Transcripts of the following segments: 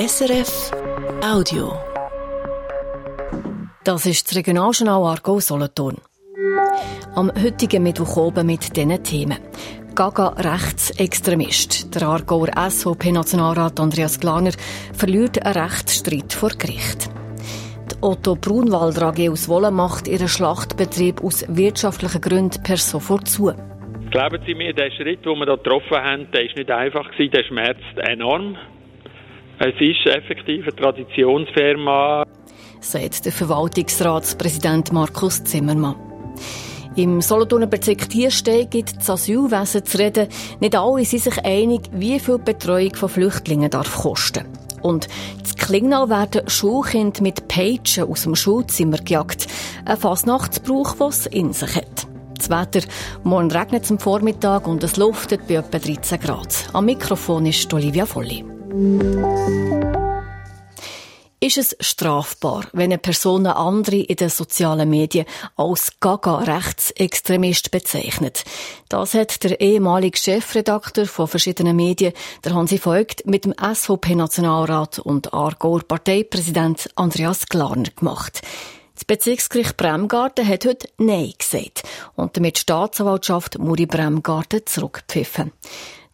SRF Audio. Das ist das Regionaljournal Argo Solothurn. Am heutigen Mittwoch oben mit diesen Themen. Gaga Rechtsextremist. Der Aargauer SVP-Nationalrat Andreas Glaner verliert einen Rechtsstreit vor Gericht. Die Otto Brunwalder AG aus Wolle macht ihren Schlachtbetrieb aus wirtschaftlichen Gründen per sofort zu. Glauben Sie mir, der Schritt, den wir hier getroffen haben, der ist nicht einfach gewesen, der schmerzt enorm. Es ist effektiv eine Traditionsfirma. Sagt der Verwaltungsratspräsident Markus Zimmermann. Im Solothurner Bezirk Tierstein gibt das Asylwesen zu reden. Nicht alle sind sich einig, wie viel Betreuung von Flüchtlingen darf kosten. Und zu Klingnau werden Schulkinder mit Peitschen aus dem Schulzimmer gejagt. Ein Fasnachtsbrauch, was in sich hat. Das Wetter. Morgen regnet es am Vormittag und es luftet bei etwa 13 Grad. Am Mikrofon ist Olivia Volli. Ist es strafbar, wenn eine Person eine andere in den sozialen Medien als Gaga-Rechtsextremist bezeichnet? Das hat der ehemalige Chefredakteur von verschiedenen Medien, der Hansi Voigt, mit dem SVP-Nationalrat und Aargauer Parteipräsident Andreas Glarner gemacht. Das Bezirksgericht Bremgarten hat heute Nein gesagt und damit die Staatsanwaltschaft Muri Bremgarten zurückgepfiffen.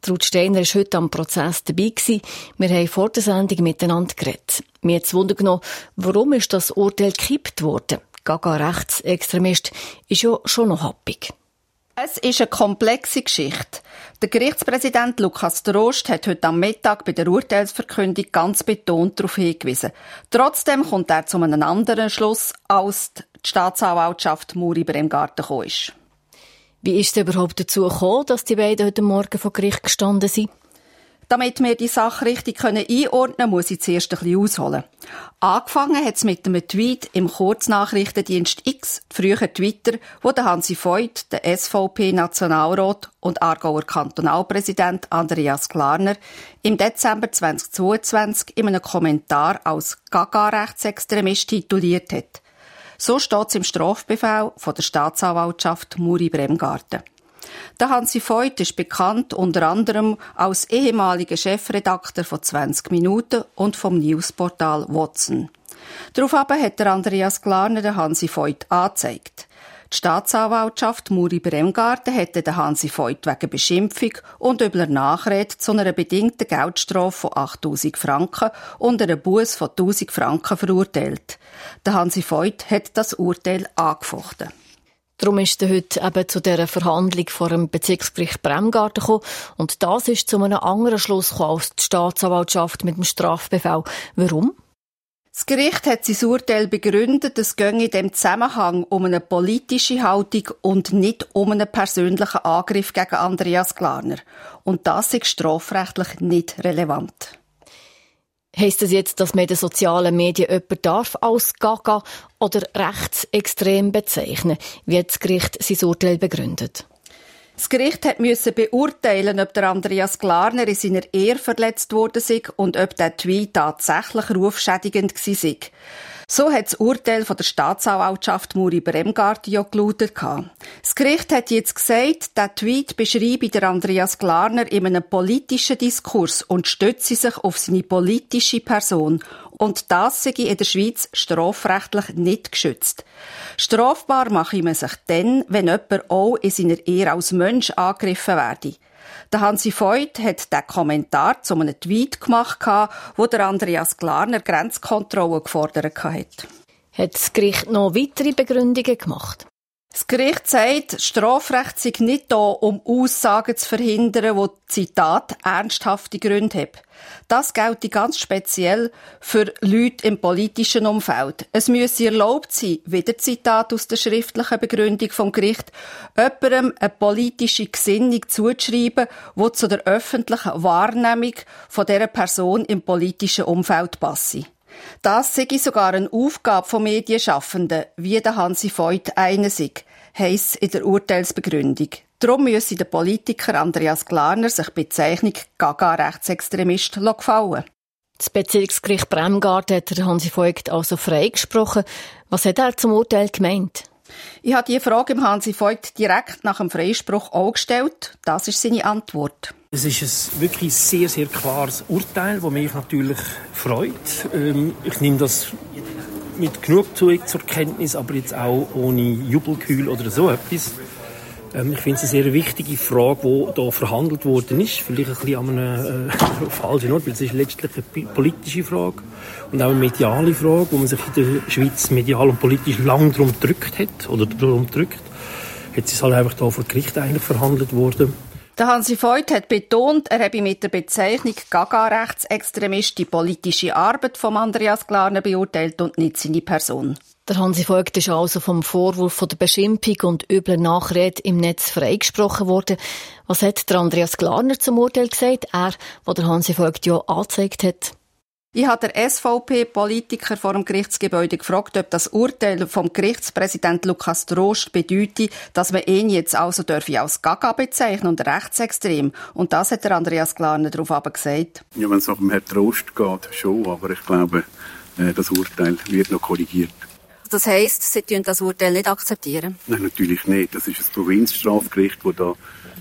Ruth Steiner war heute am Prozess dabei. Gewesen. Wir haben vor der Sendung miteinander geredet. Mir hat Wunder genommen, warum ist das Urteil gekippt worden? Gaga Rechtsextremist ist ja schon noch happig. Es ist eine komplexe Geschichte. Der Gerichtspräsident Lukas Trost hat heute am Mittag bei der Urteilsverkündung ganz betont darauf hingewiesen. Trotzdem kommt er zu einem anderen Schluss, als die Staatsanwaltschaft Muri Bremgarten gekommen ist. Wie ist es überhaupt dazu gekommen, dass die beiden heute Morgen vor Gericht gestanden sind? Damit wir die Sache richtig einordnen können, muss ich zuerst ein bisschen ausholen. Angefangen hat es mit einem Tweet im Kurznachrichtendienst X, früher Twitter, wo der Hansi Voigt, der SVP-Nationalrat und Aargauer Kantonalpräsident Andreas Klarner im Dezember 2022 in einem Kommentar als Gaga-Rechtsextremist tituliert hat. So steht es im Strafbefehl von der Staatsanwaltschaft Muri Bremgarten. Der Hansi Voigt ist bekannt unter anderem als ehemaliger Chefredakteur von 20 Minuten und vom Newsportal Watson. Daraufhin hat der Andreas Glarner den Hansi Voigt angezeigt. Die Staatsanwaltschaft Muri Bremgarten hätte den Hansi Voigt wegen Beschimpfung und übler Nachrede zu einer bedingten Geldstrafe von 8000 Franken und einer Buß von 1000 Franken verurteilt. Der Hansi Voigt hat das Urteil angefochten. Darum ist er heute eben zu dieser Verhandlung vor dem Bezirksgericht Bremgarten gekommen. Und das ist zu einem anderen Schluss gekommen als die Staatsanwaltschaft mit dem Strafbefehl. Warum? Das Gericht hat sein Urteil begründet, es gehe in dem Zusammenhang um eine politische Haltung und nicht um einen persönlichen Angriff gegen Andreas Glarner. Und das ist strafrechtlich nicht relevant. Heißt das jetzt, dass man in den sozialen Medien jemanden darf als Gaga oder rechtsextrem bezeichnen, wie das Gericht sein Urteil begründet? Das Gericht müssen beurteilen, ob der Andreas Glarner in seiner Ehe verletzt worden sei und ob der Tweet tatsächlich rufschädigend war. So hat das Urteil von der Staatsanwaltschaft Muri Bremgarten ja gelautet. Das Gericht hat jetzt gesagt, der Tweet beschreibe der Andreas Glarner in einem politischen Diskurs und stütze sich auf seine politische Person. Und das sei in der Schweiz strafrechtlich nicht geschützt. Strafbar mache man sich dann, wenn jemand auch in seiner Ehe als Mensch angegriffen werde. Der Hansi Voigt hat den Kommentar zu einem Tweet gemacht, wo der Andreas Glarner Grenzkontrolle gefordert hat. Hat das Gericht noch weitere Begründungen gemacht? Das Gericht sagt, Strafrecht sei nicht da, um Aussagen zu verhindern, wo Zitat ernsthafte Gründe haben. Das gilt ganz speziell für Leute im politischen Umfeld. Es müsse erlaubt sein, wieder Zitat aus der schriftlichen Begründung vom Gericht, jemandem eine politische Gesinnung zuzuschreiben, die zu der öffentlichen Wahrnehmung von dieser Person im politischen Umfeld passe. Das sei sogar eine Aufgabe von Medienschaffenden, wie der Hansi Voigt eine sei, heisst in der Urteilsbegründung. Darum müsse der Politiker Andreas Glarner sich die Bezeichnung Gaga-Rechtsextremist gefallen. Das Bezirksgericht Bremgarten hat Hansi Voigt also freigesprochen. Was hat er zum Urteil gemeint? Ich habe die Frage im Hansi Voigt direkt nach dem Freispruch auch gestellt. Das ist seine Antwort. Es ist ein wirklich sehr, sehr klares Urteil, das mich natürlich freut. Ähm, ich nehme das mit genug zur Kenntnis, aber jetzt auch ohne Jubelkühl oder so etwas. Ähm, ich finde es eine sehr wichtige Frage, die hier verhandelt worden ist. Vielleicht ein bisschen an einem äh, falschen Ort, weil es ist letztlich eine politische Frage und auch eine mediale Frage, wo man sich in der Schweiz medial und politisch lang darum drückt hat oder darum drückt. Jetzt ist es halt einfach hier vor Gericht eigentlich verhandelt worden. Der Hansi Voigt hat betont, er habe mit der Bezeichnung Gaga-Rechtsextremist die politische Arbeit von Andreas Glarner beurteilt und nicht seine Person. Der Hansi Voigt ist also vom Vorwurf von der Beschimpfung und übler Nachrede im Netz freigesprochen worden. Was hat der Andreas Glarner zum Urteil gesagt? Er, wo der Hansi Voigt ja angezeigt hat. Ich habe der SVP-Politiker vor dem Gerichtsgebäude gefragt, ob das Urteil vom Gerichtspräsident Lukas Trost bedeutet, dass man ihn jetzt also dürfe als Gaga bezeichnen und rechtsextrem. Und das hat der Andreas Glarner darauf aber gesagt. Ja, wenn es nach dem Herrn Trost geht, schon. Aber ich glaube, äh, das Urteil wird noch korrigiert. Das heisst, Sie akzeptieren das Urteil nicht akzeptieren? Nein, natürlich nicht. Das ist ein Provinzstrafgericht, wo da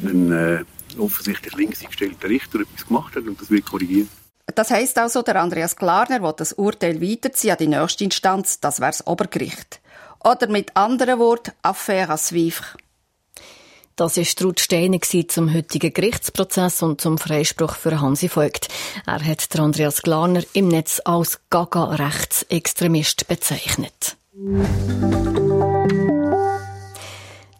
ein äh, offensichtlich links eingestellter Richter etwas gemacht hat und das wird korrigiert. Das heisst also, der Andreas Klarner will das Urteil weiterziehen an die nächste Instanz, das wäre das Obergericht. Oder mit anderen Worten, Affaire Suivre. Das ist Ruth Steine zum heutigen Gerichtsprozess und zum Freispruch für Hansi Voigt. Er hat Andreas Glaner im Netz als Gaga-Rechtsextremist bezeichnet.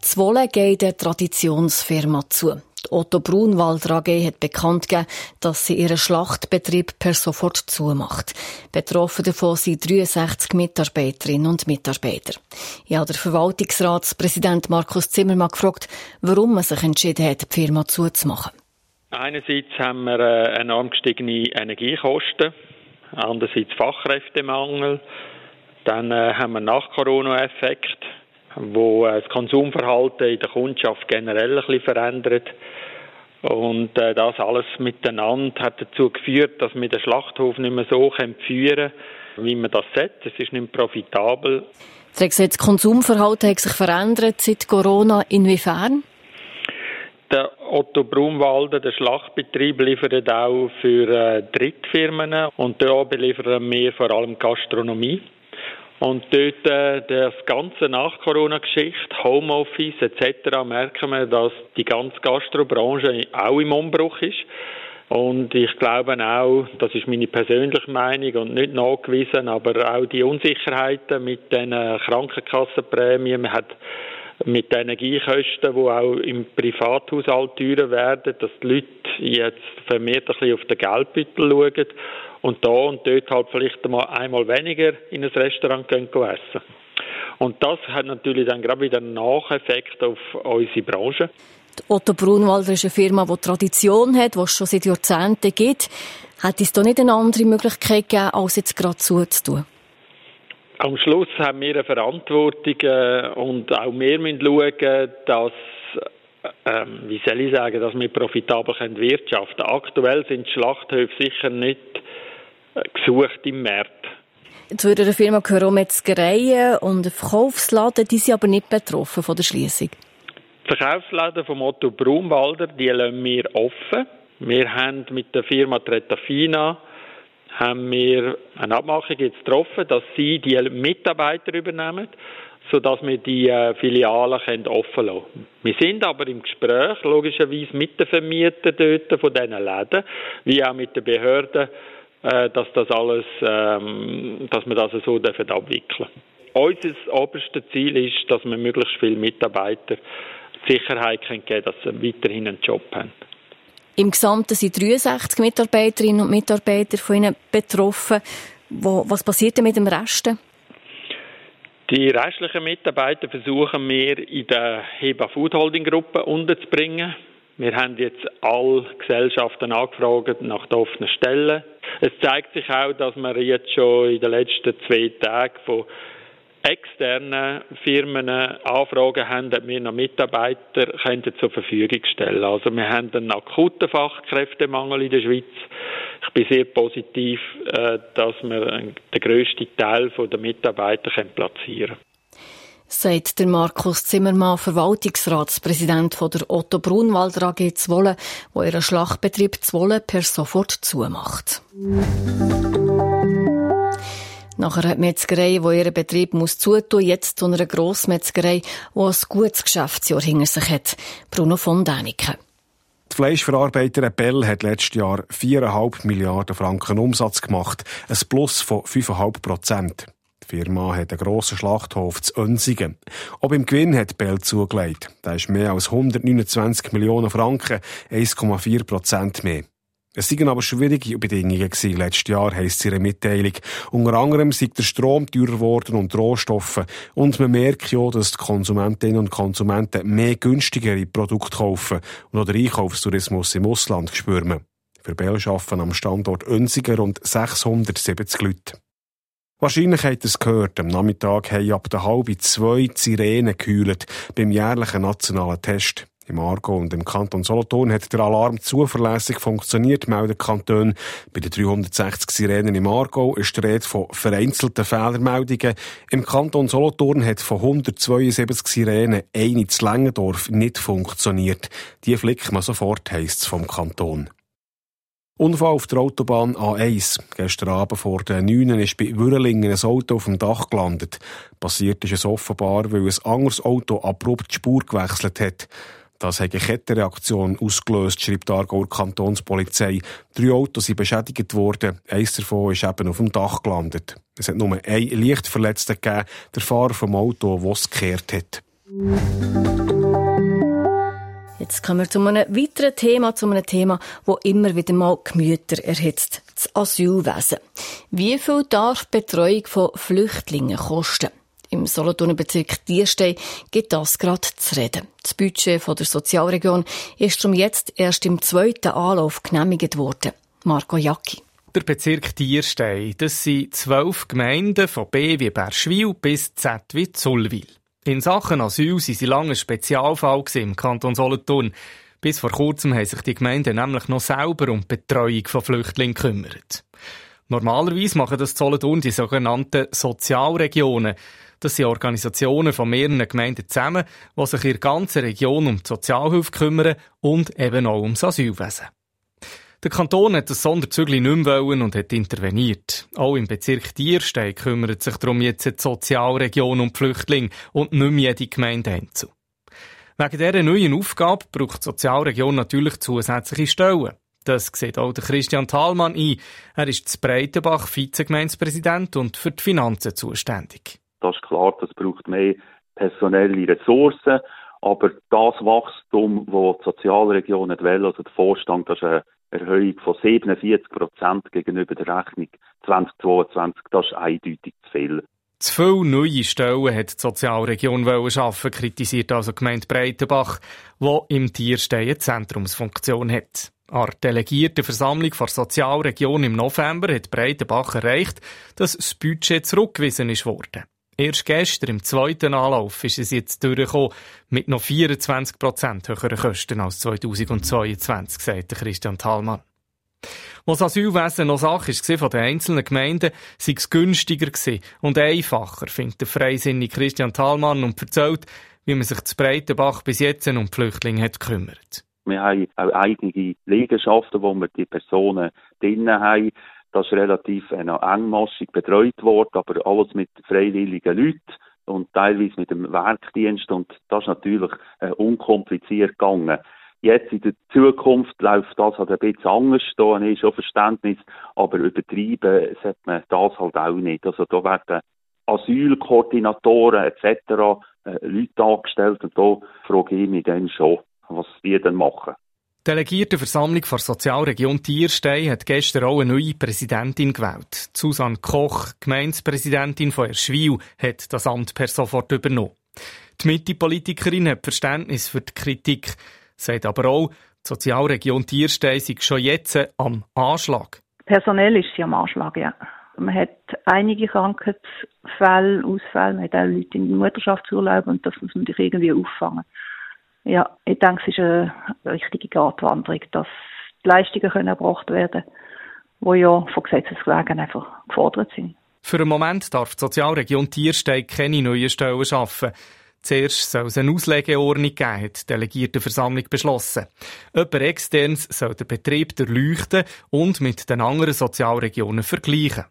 Zwolle geht der Traditionsfirma zu. Otto Brunwalder AG hat bekannt gegeben, dass sie ihren Schlachtbetrieb per sofort zumacht. Betroffen davon sind 63 Mitarbeiterinnen und Mitarbeiter. Ich habe der Verwaltungsratspräsident Markus Zimmermann gefragt, warum man sich entschieden hat, die Firma zuzumachen. Einerseits haben wir äh, enorm gestiegene Energiekosten, andererseits Fachkräftemangel, dann äh, haben wir Nach-Corona-Effekt, wo äh, das Konsumverhalten in der Kundschaft generell ein bisschen verändert. Und äh, das alles miteinander hat dazu geführt, dass wir den Schlachthof nicht mehr so führen können, wie man das setzt. Es ist nicht profitabel. Das Konsumverhalten hat sich verändert seit Corona. Inwiefern? Der Otto Brumwalder, der Schlachtbetrieb, liefert auch für äh, Drittfirmen und da beliefern wir vor allem Gastronomie. Und dort äh, das ganze Nach-Corona-Geschichte, Homeoffice etc. merken wir, dass die ganze Gastrobranche auch im Umbruch ist. Und ich glaube auch, das ist meine persönliche Meinung und nicht nachgewiesen, aber auch die Unsicherheiten mit den Krankenkassenprämien, man hat mit den Energiekosten, die auch im Privathaushalt teurer werden, dass die Leute jetzt vermehrt ein bisschen auf den Geldbeutel schauen und da und dort halt vielleicht einmal, einmal weniger in ein Restaurant gehen essen. Und das hat natürlich dann gerade wieder einen Nacheffekt auf unsere Branche. Otto Brunwalder ist eine Firma, die Tradition hat, die es schon seit Jahrzehnten gibt. Hat es da nicht eine andere Möglichkeit gegeben, als jetzt gerade zuzutun? Am Schluss haben wir eine Verantwortung äh, und auch wir müssen schauen, dass ähm, wie soll ich sagen, dass wir profitabel wirtschaften können. Aktuell sind die Schlachthöfe sicher nicht gesucht im Markt. Zu einer Firma gehören Metzgereien und Verkaufsladen, die sind aber nicht betroffen von der Schließung. Die Verkaufsläden von Otto Brumwalder, die lassen wir offen. Wir haben mit der Firma Tretafina haben wir eine Abmachung jetzt getroffen, dass sie die Mitarbeiter übernehmen, sodass wir die äh, Filialen offen lassen können. Wir sind aber im Gespräch, logischerweise mit den Vermietern dort von diesen Läden, wie auch mit den Behörden, dass das alles, ähm, dass wir das so dürfen abwickeln. Unser oberstes Ziel ist, dass wir möglichst viele Mitarbeiter die Sicherheit geben können, dass sie weiterhin einen Job haben. Im Gesamten sind 63 Mitarbeiterinnen und Mitarbeiter von Ihnen betroffen. was passiert denn mit dem Rest? Die restlichen Mitarbeiter versuchen wir in der Heba Food Holding Gruppe unterzubringen. Wir haben jetzt alle Gesellschaften angefragt nach den offenen Stellen. Es zeigt sich auch, dass wir jetzt schon in den letzten zwei Tagen von externen Firmen Anfragen haben, ob wir noch Mitarbeiter könnten zur Verfügung stellen Also wir haben einen akuten Fachkräftemangel in der Schweiz. Ich bin sehr positiv, äh, dass wir den grössten Teil der Mitarbeiter platzieren können. Sagt der Markus Zimmermann, Verwaltungsratspräsident von der Otto Brunwalder AG Zwolle, wo ihren Schlachtbetrieb Zwolle per sofort zumacht. Nach einer Metzgerei, die ihren Betrieb muss zutun, jetzt zu einer Grossmetzgerei, die ein gutes Geschäftsjahr hinter sich hat. Bruno von Däniken. Die Fleischverarbeiterin Bell hat letztes Jahr 4,5 Milliarden Franken Umsatz gemacht, ein Plus von 5,5 Prozent. Die Firma hat einen grossen Schlachthof zu Önsigen. Auch beim Gewinn hat Bell zugelegt. Da ist mehr als 129 Millionen Franken, 1,4 Prozent mehr. Es seien aber schwierige Bedingungen gewesen letztes Jahr, heisst ihre Mitteilung. Unter anderem sei der Strom teurer geworden und Rohstoffe. Und man merkt ja, dass die Konsumentinnen und Konsumenten mehr günstigere Produkte kaufen und auch der Einkaufstourismus im Ausland spüren. Für Bell arbeiten am Standort Önsiger rund 670 Leute. Wahrscheinlich habt ihr es gehört, am Nachmittag haben ab der halben zwei Sirenen gekühlt beim jährlichen nationalen Test. Im Argo und im Kanton Solothurn hat der Alarm zuverlässig funktioniert, meldet Kanton. Bei den 360 Sirenen im Argo ist die Rede von vereinzelten Fehlermeldungen. Im Kanton Solothurn hat von 172 Sirenen eine zu Längendorf nicht funktioniert. Die flickt man sofort, heisst es vom Kanton. Unfall auf der Autobahn A1. Gestern Abend vor den 9 ist bei Würrelingen ein Auto auf dem Dach gelandet. Passiert ist es offenbar, weil ein anderes Auto abrupt die Spur gewechselt hat. Das hat eine Kettenreaktion ausgelöst, schreibt die Aargauer Kantonspolizei. Drei Autos sind beschädigt worden. Eins davon ist eben auf dem Dach gelandet. Es hat nur einen Lichtverletzten gegeben, der Fahrer vom Auto, das es gekehrt hat. Jetzt kommen wir zu einem weiteren Thema, zu einem Thema, das immer wieder mal Gemüter erhitzt. Das Asylwesen. Wie viel darf die Betreuung von Flüchtlingen kosten? Im Solothurner Bezirk Dierstein gibt das gerade zu reden. Das Budget der Sozialregion ist darum jetzt erst im zweiten Anlauf genehmigt worden. Marco Jacki. Der Bezirk Dierstein, das sind zwölf Gemeinden von B wie Berschwil bis Z wie Zullwil. In Sachen Asyl sind sie lange ein Spezialfall im Kanton Solothurn. Bis vor kurzem haben sich die Gemeinden nämlich noch selber um die Betreuung von Flüchtlingen gekümmert. Normalerweise machen das Solothurn die sogenannten Sozialregionen. Das sind Organisationen von mehreren Gemeinden zusammen, die sich in der ganzen Region um die Sozialhilfe kümmern und eben auch ums Asylwesen. Der Kanton hat das Sonderzügli nicht mehr wollen und hat interveniert. Auch im Bezirk Dierstein kümmert sich darum jetzt die Sozialregion um die Flüchtlinge und nicht mehr jede Gemeinde einzeln. Wegen dieser neuen Aufgabe braucht die Sozialregion natürlich zusätzliche Stellen. Das sieht auch der Christian Thalmann ein. Er ist zu Breitenbach Vizegemeinspräsident und für die Finanzen zuständig. Das ist klar, das braucht mehr personelle Ressourcen. Aber das Wachstum, das die Sozialregion will, also der Vorstand, das ist eine Erhöhung von 47 Prozent gegenüber der Rechnung 2022, das ist eindeutig zu viel. Zu viele neue Stellen hat die Sozialregion schaffen, kritisiert also die Gemeinde Breitenbach, die im Tierstein eine Zentrumsfunktion hat. An der Delegiertenversammlung der Sozialregion im November hat Breitenbach erreicht, dass das Budget zurückgewiesen worden. Erst gestern, im zweiten Anlauf, ist es jetzt durchgekommen, mit noch 24 Prozent höheren Kosten als 2022, sagt Christian Thalmann. Was Asylwesen noch Sache war von den einzelnen Gemeinden, sei es günstiger und einfacher, findet der freisinnige Christian Thalmann und erzählt, wie man sich zu Breitenbach bis jetzt um die Flüchtlinge hat gekümmert. Wir haben auch eigene Liegenschaften, wo wir die Personen drinnen haben. Das ist relativ äh, engmaschig betreut worden, aber alles mit freiwilligen Leuten und teilweise mit dem Werkdienst und das ist natürlich äh, unkompliziert gegangen. Jetzt in der Zukunft läuft das halt ein bisschen anders, da habe ich schon Verständnis, aber übertrieben sollte man das halt auch nicht. Also da werden Asylkoordinatoren etc. Äh, Leute angestellt und da frage ich mich dann schon, was die dann machen. Die Delegiertenversammlung der Sozialregion Tierstein hat gestern auch eine neue Präsidentin gewählt. Susanne Koch, Gemeindepräsidentin von Erschwil, hat das Amt per sofort übernommen. Die Mitte-Politikerin hat Verständnis für die Kritik, sagt aber auch, die Sozialregion Tierstein sei schon jetzt am Anschlag. Personell ist sie am Anschlag, ja. Man hat einige Krankheitsfälle, Ausfälle, man hat auch Leute in Mutterschaftsurlaub und das muss man sich irgendwie auffangen. Ja, ich denke, es ist eine richtige Gratwanderung, dass die Leistungen können erbracht werden die ja von Gesetzeswegen einfach gefordert sind. Für einen Moment darf die Sozialregion Tiersteig keine neuen Stellen schaffen. Zuerst soll es eine Auslegeordnung geben, hat die Delegiertenversammlung beschlossen. Jemand externes soll den Betrieb durchleuchten und mit den anderen Sozialregionen vergleichen.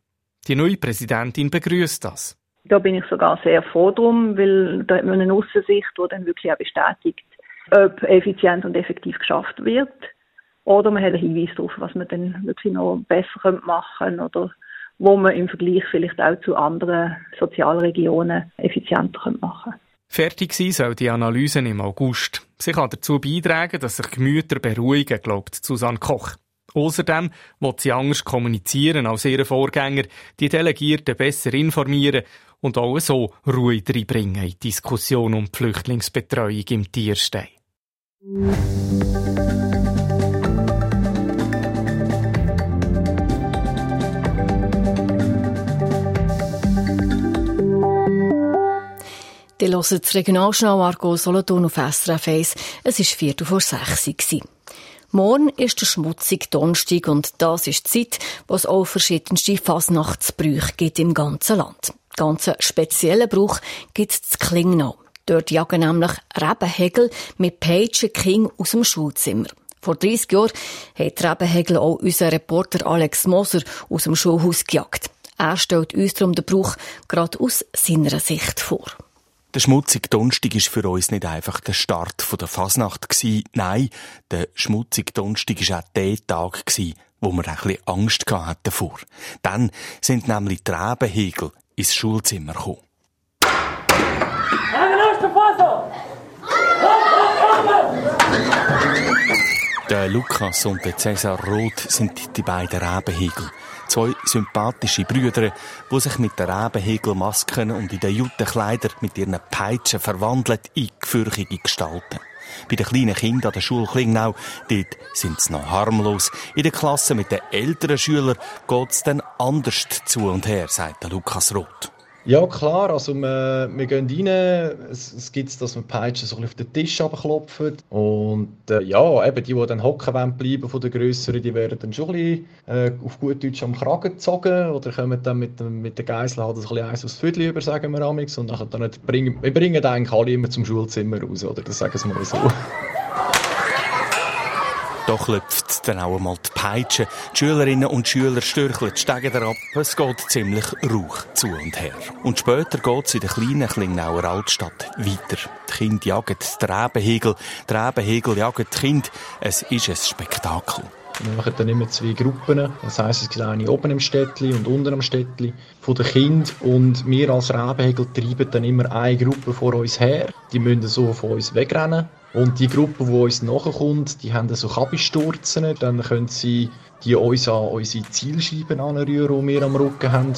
Die neue Präsidentin begrüßt das. Da bin ich sogar sehr froh drum, weil da hat man eine Aussensicht, die dann wirklich auch bestätigt, ob effizient und effektiv geschafft wird. Oder man hat einen Hinweis darauf, was man dann wirklich noch besser machen könnte oder wo man im Vergleich vielleicht auch zu anderen Sozialregionen effizienter machen könnte. Fertig sein soll die Analyse im August. Sie kann dazu beitragen, dass sich Gemüter beruhigen, glaubt Susanne Koch. Außerdem wird sie anders kommunizieren als ihre Vorgänger, die Delegierten besser informieren und auch so Ruhe reinbringen in die Diskussion um die Flüchtlingsbetreuung im Tierstein. Die hören das Regionalschnau Argo Solothurn auf SRF 1. Es war Viertel vor sechs. Morgen ist der schmutzige Donnerstag und das ist die Zeit, wo es auch verschiedenste Fasnachtsbrüche gibt im ganzen Land. Ganz speziellen Brauch gibt es zu Klingnau. Dort jagen nämlich Rebenhegel mit Pagen King aus dem Schulzimmer. Vor 30 Jahren hat Rebenhegel auch unser Reporter Alex Moser aus dem Schulhaus gejagt. Er stellt uns darum den Brauch gerade aus seiner Sicht vor. Der schmutzige Donnerstag war für uns nicht einfach der Start der Fasnacht. Nein, der schmutzige Donnerstag war auch der Tag, wo wir ein bisschen Angst hatten davor. Dann sind nämlich die Rebenhegel ins Schulzimmer gekommen. Der Lukas und der Cäsar Roth sind die beiden Rebenhegel. Zwei sympathische Brüder, die sich mit den Rebenhegelmasken und in den Juttenkleidern mit ihren Peitschen verwandeln in gefürchtige Gestalten. Bei den kleinen Kindern an der Schule Klingnau, dort sind sie noch harmlos. In der Klasse mit den älteren Schülern geht es dann anders zu und her, sagt der Lukas Roth. Ja, klar. Also, wir, wir gehen rein. Es, es gibt dass wir Peitschen so auf den Tisch abklopfen. Und äh, ja, eben die, die dann hocken wollen bleiben von den Grösseren, die werden dann schon ein bisschen, äh, auf gut Deutsch am Kragen gezogen oder kommen dann mit, mit der Geisel halt ein bisschen eins aufs Viertel über, sagen wir amix. Und dann bringen, wir bringen eigentlich alle immer zum Schulzimmer raus, oder? Das sagen wir mal so. Da klopft dann auch einmal die Peitsche. Die Schülerinnen und Schüler stürcheln die Stege ab. Es geht ziemlich rauch zu und her. Und später geht es in der kleinen Klingnauer Altstadt weiter. Die Kinder jagen die Rebenhegel, die Rebenhegel jagen die Kinder. Es ist ein Spektakel. Wir machen dann immer zwei Gruppen. Das heisst, es gibt eine oben im Städtli und unten am Städtli von den Kindern. Und wir als Rebenhegel treiben dann immer eine Gruppe vor uns her. Die müssen so von uns wegrennen. Und die Gruppe, die uns nachkommt, die haben so Kabisturzen. Dann können sie die uns an unsere Zielscheiben anrühren, die wir am Rücken haben.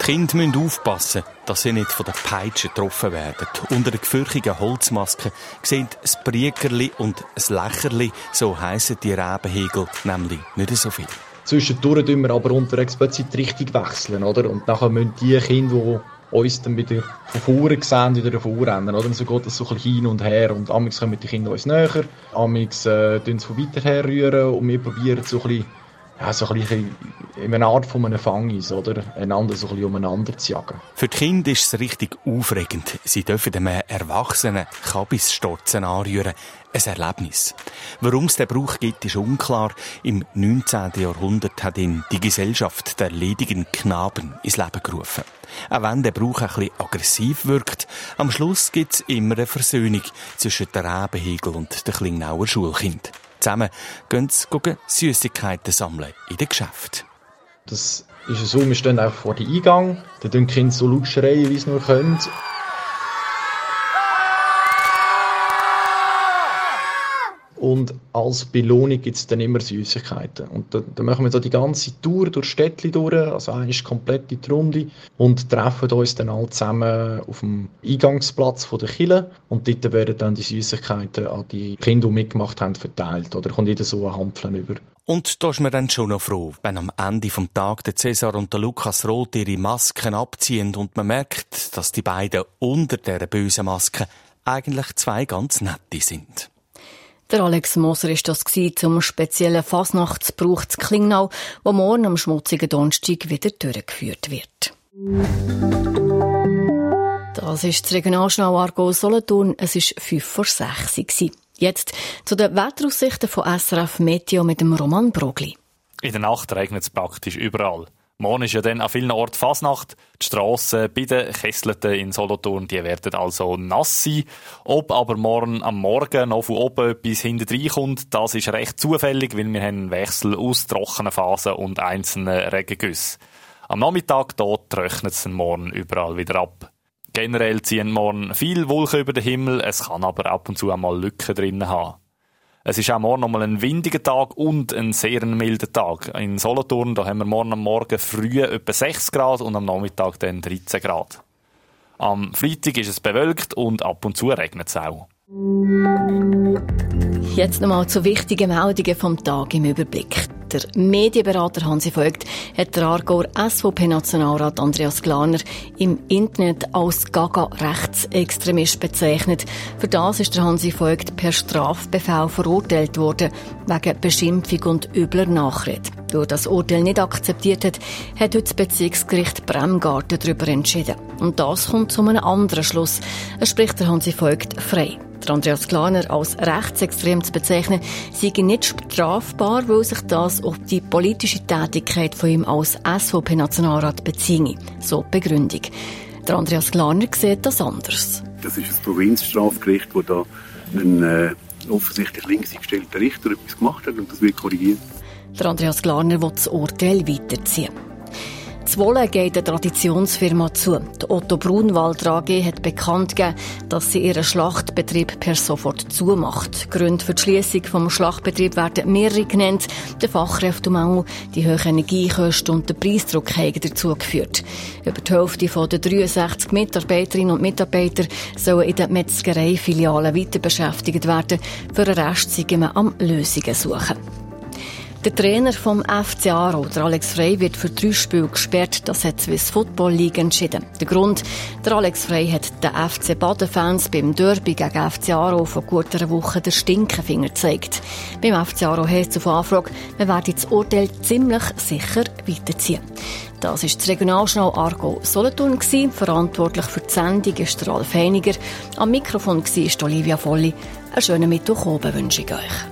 Die Kinder müssen aufpassen, dass sie nicht von der Peitsche getroffen werden. Unter der gefürchigen Holzmaske sehen das Briegerli und das Lächerli, so heissen die Rebenhegel, nämlich nicht so viel. Zwischendurch tun wir aber unterwegs plötzlich die Richtung wechseln, oder? Und nachher müssen die Kinder, die uns dann wieder von vorne sehen, wieder vorrennen. Oder? Und so geht das so ein bisschen hin und her. Und amigs kommen die Kinder uns näher, amigs äh, tun sie von weiter her rühren und wir probieren so ein bisschen, ja, so ein bisschen in einer Art von einem Fangis, oder? Einander so ein bisschen umeinander zu jagen. Für die Kinder ist es richtig aufregend. Sie dürfen einem Erwachsenen Kabisstorzen anrühren. Ein Erlebnis. Warum es den Brauch gibt, ist unklar. Im 19. Jahrhundert hat ihn die Gesellschaft der ledigen Knaben ins Leben gerufen. Auch wenn der Brauch ein bisschen aggressiv wirkt, am Schluss gibt es immer eine Versöhnung zwischen der Rebenhegel und den Klingnauer Schulkind. Zusammen gehen sie Süßigkeiten sammeln in den Geschäften. Das ist so, wir stehen einfach vor dem Eingang, da tun die Kinder so laut schreien, wie sie nur können. Und als Belohnung gibt es dann immer Süßigkeiten. Und dann, dann machen wir so die ganze Tour durch Städtli durch, also eine komplett die Runde und treffen uns dann alle zusammen auf dem Eingangsplatz von der Kille und dort werden dann die Süßigkeiten an die Kinder, die mitgemacht haben, verteilt. Oder kommt jeder so ein Handpflen über. Und da ist man dann schon noch froh, wenn am Ende vom Tag der Cäsar und der Lukas Roth ihre Masken abziehen und man merkt, dass die beiden unter der bösen Maske eigentlich zwei ganz nette sind. Der Alex Moser ist das zum speziellen Fasnachtsbrauch zu Klingnau, wo morgen am schmutzigen Donnerstag wieder durchgeführt wird. Das ist das Regionalschnau Argo Solothurn. Es ist 5 vor 6 Uhr. Jetzt zu den Wetteraussichten von SRF Meteo mit dem Roman Brogli. In der Nacht regnet es praktisch überall. Morgen ist ja dann an vielen Orten Fasnacht. Die Strassen bei den Kesselten in Solothurn, die werden also nass sein. Ob aber morgen am Morgen noch von oben etwas hinten kommt, das ist recht zufällig, weil wir haben einen Wechsel aus trockenen Phasen und einzelnen Regengüssen. Am Nachmittag dort trocknet es morgen überall wieder ab. Generell ziehen morgen viel Wolken über den Himmel, es kann aber ab und zu einmal Lücken drin haben. Es ist auch morgen nochmal ein windiger Tag und ein sehr milder Tag. In Solothurn, da haben wir morgen am Morgen früh etwa 6 Grad und am Nachmittag dann 13 Grad. Am Freitag ist es bewölkt und ab und zu regnet es auch. Jetzt nochmal zu wichtigen Meldungen vom Tag im Überblick. Der Medienberater Hansi Vogt hat der Aargauer SVP-Nationalrat Andreas Glaner im Internet als Gaga-Rechtsextremist bezeichnet. Für das ist der Hansi Vogt per Strafbefehl verurteilt worden, wegen Beschimpfung und übler Nachrede. Durch das Urteil nicht akzeptiert hat, hat heute das Bezirksgericht Bremgarten darüber entschieden. Und das kommt zu einem anderen Schluss. Es spricht der Hansi Vogt frei. Der Andreas Glaner als rechtsextrem zu bezeichnen, sei nicht strafbar, weil sich das auf die politische Tätigkeit von ihm als SVP-Nationalrat beziehe. So die Begründung. Der Andreas Glaner sieht das anders. Das ist ein Provinzstrafgericht, wo da ein äh, offensichtlich links eingestellter Richter etwas gemacht hat und das wird korrigiert. Der Andreas Glaner will das Urteil weiterziehen. Zwolle geht eine Traditionsfirma zu. Die Otto Brunwald AG hat bekannt gegeben, dass sie ihren Schlachtbetrieb per sofort zumacht. Gründe für die Schließung vom Schlachtbetrieb werden mehrere genannt. Der Fachkräftemangel, die hohen Energiekosten und der Preisdruck haben dazu geführt. Über die Hälfte der 63 Mitarbeiterinnen und Mitarbeiter sollen in den Metzgereifilialen weiter beschäftigt werden. Für den Rest sind wir am Lösungen suchen. Der Trainer vom FC Aro, der Alex Frey, wird für drei Spiele gesperrt. Das hat die Swiss Football League entschieden. Der Grund, der Alex Frey hat den FC Baden-Fans beim Derby gegen FC Aro vor gut einer Woche den Stinkefinger gezeigt. Beim FC Aro heisst auf Anfrage, wir werden das Urteil ziemlich sicher weiterziehen. Das ist das Regionalschnau Argo Solothurn. Verantwortlich für die Sendung ist der Ralf Heiniger. Am Mikrofon war Olivia Volli. Einen schönen Mittwoch oben wünsche ich euch.